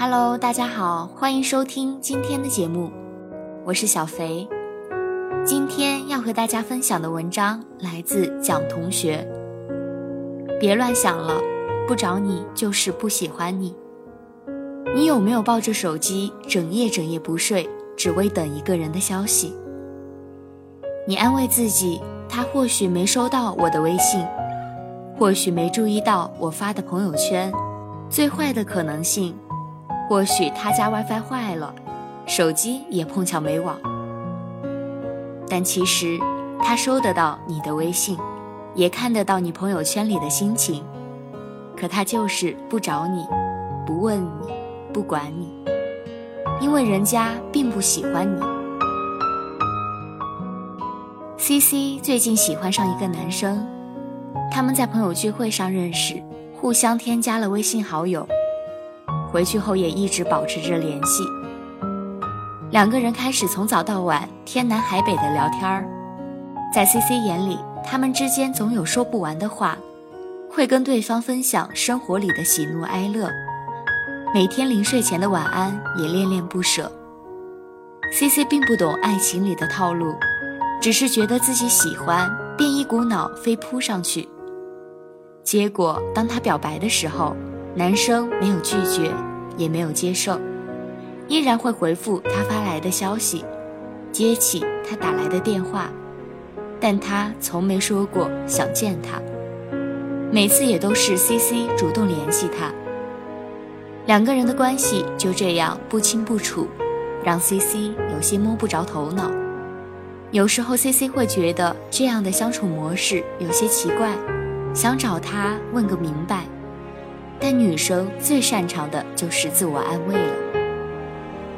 Hello，大家好，欢迎收听今天的节目，我是小肥。今天要和大家分享的文章来自蒋同学。别乱想了，不找你就是不喜欢你。你有没有抱着手机整夜整夜不睡，只为等一个人的消息？你安慰自己，他或许没收到我的微信，或许没注意到我发的朋友圈。最坏的可能性，或许他家 WiFi 坏了，手机也碰巧没网。但其实，他收得到你的微信，也看得到你朋友圈里的心情，可他就是不找你，不问你。不管你，因为人家并不喜欢你。C C 最近喜欢上一个男生，他们在朋友聚会上认识，互相添加了微信好友，回去后也一直保持着联系。两个人开始从早到晚天南海北的聊天儿，在 C C 眼里，他们之间总有说不完的话，会跟对方分享生活里的喜怒哀乐。每天临睡前的晚安也恋恋不舍。C C 并不懂爱情里的套路，只是觉得自己喜欢，便一股脑飞扑上去。结果当他表白的时候，男生没有拒绝，也没有接受，依然会回复他发来的消息，接起他打来的电话，但他从没说过想见他。每次也都是 C C 主动联系他。两个人的关系就这样不清不楚，让 C C 有些摸不着头脑。有时候 C C 会觉得这样的相处模式有些奇怪，想找他问个明白。但女生最擅长的就是自我安慰了。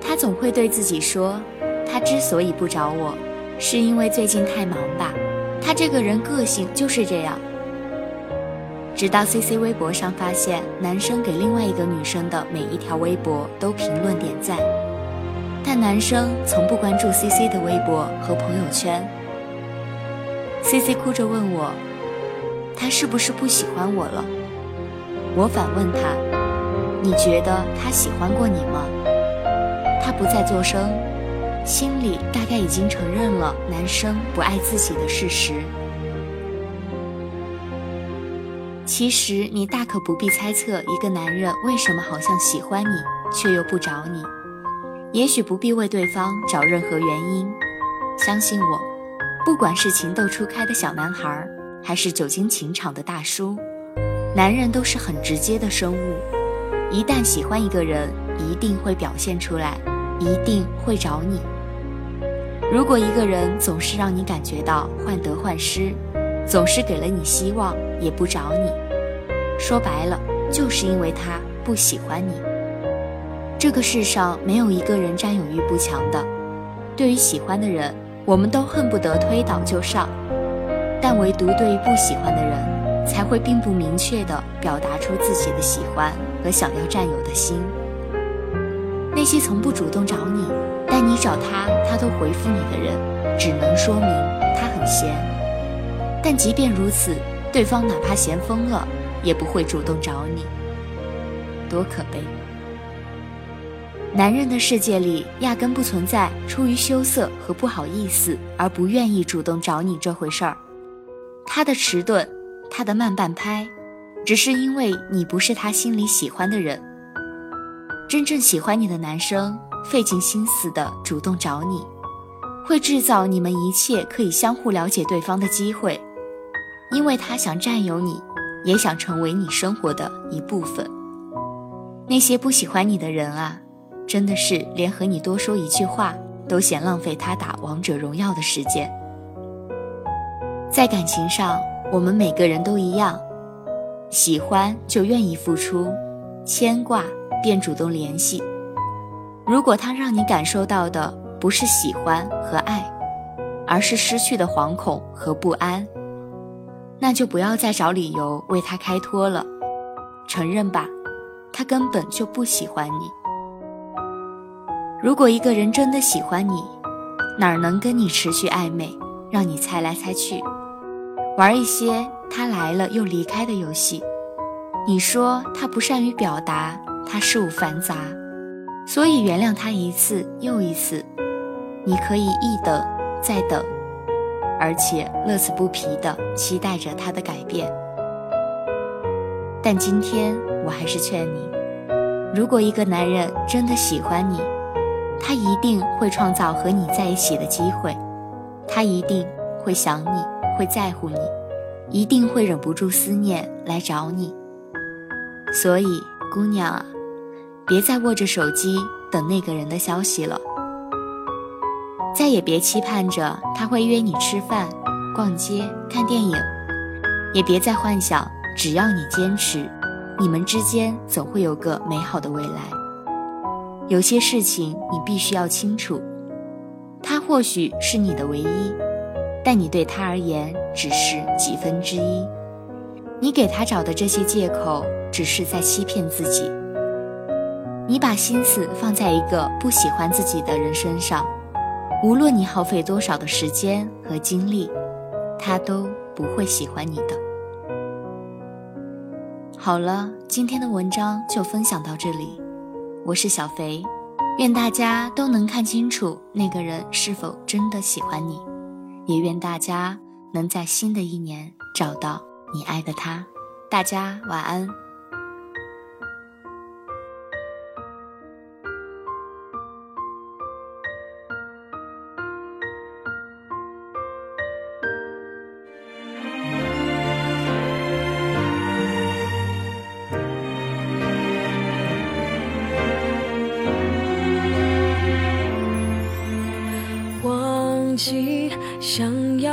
她总会对自己说，他之所以不找我，是因为最近太忙吧。他这个人个性就是这样。直到 C C 微博上发现男生给另外一个女生的每一条微博都评论点赞，但男生从不关注 C C 的微博和朋友圈。C C 哭着问我，他是不是不喜欢我了？我反问他，你觉得他喜欢过你吗？他不再作声，心里大概已经承认了男生不爱自己的事实。其实你大可不必猜测一个男人为什么好像喜欢你却又不找你，也许不必为对方找任何原因。相信我，不管是情窦初开的小男孩，还是久经情场的大叔，男人都是很直接的生物。一旦喜欢一个人，一定会表现出来，一定会找你。如果一个人总是让你感觉到患得患失，总是给了你希望，也不找你。说白了，就是因为他不喜欢你。这个世上没有一个人占有欲不强的。对于喜欢的人，我们都恨不得推倒就上；但唯独对于不喜欢的人，才会并不明确地表达出自己的喜欢和想要占有的心。那些从不主动找你，但你找他他都回复你的人，只能说明他很闲。但即便如此，对方哪怕闲疯了，也不会主动找你，多可悲！男人的世界里压根不存在出于羞涩和不好意思而不愿意主动找你这回事儿。他的迟钝，他的慢半拍，只是因为你不是他心里喜欢的人。真正喜欢你的男生，费尽心思的主动找你，会制造你们一切可以相互了解对方的机会。因为他想占有你，也想成为你生活的一部分。那些不喜欢你的人啊，真的是连和你多说一句话都嫌浪费他打王者荣耀的时间。在感情上，我们每个人都一样，喜欢就愿意付出，牵挂便主动联系。如果他让你感受到的不是喜欢和爱，而是失去的惶恐和不安。那就不要再找理由为他开脱了，承认吧，他根本就不喜欢你。如果一个人真的喜欢你，哪能跟你持续暧昧，让你猜来猜去，玩一些他来了又离开的游戏？你说他不善于表达，他事务繁杂，所以原谅他一次又一次。你可以一等再等，而且乐此不疲地期待着他的改变。但今天我还是劝你，如果一个男人真的喜欢你，他一定会创造和你在一起的机会，他一定会想你，会在乎你，一定会忍不住思念来找你。所以，姑娘啊，别再握着手机等那个人的消息了。再也别期盼着他会约你吃饭、逛街、看电影，也别再幻想只要你坚持，你们之间总会有个美好的未来。有些事情你必须要清楚，他或许是你的唯一，但你对他而言只是几分之一。你给他找的这些借口，只是在欺骗自己。你把心思放在一个不喜欢自己的人身上。无论你耗费多少的时间和精力，他都不会喜欢你的。好了，今天的文章就分享到这里，我是小肥，愿大家都能看清楚那个人是否真的喜欢你，也愿大家能在新的一年找到你爱的他。大家晚安。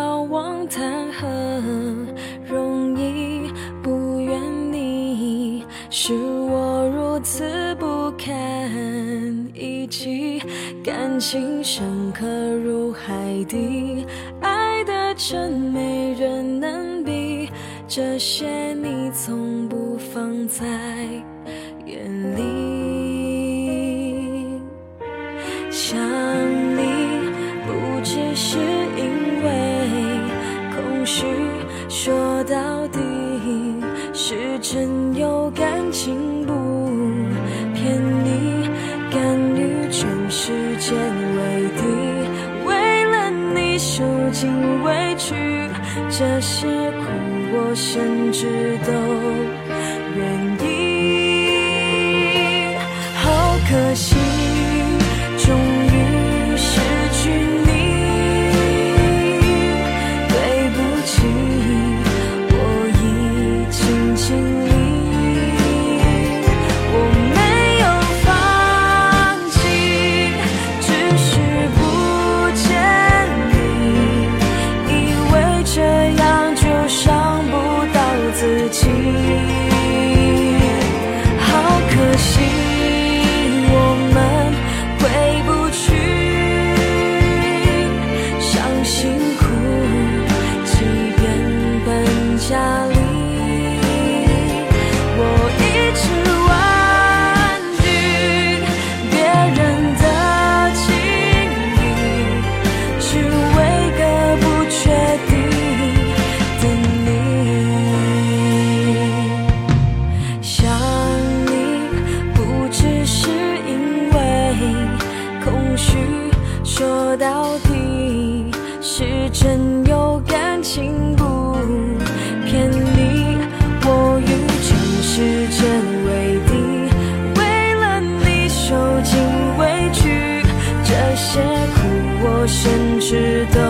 想要望谈何容易？不愿你是我如此不堪一击，感情深刻如海底，爱的真没人能比，这些你从不放在尽委屈，这些苦我甚至都愿意。好可惜。甚至都。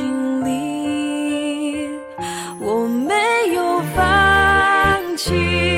经尽力，我没有放弃。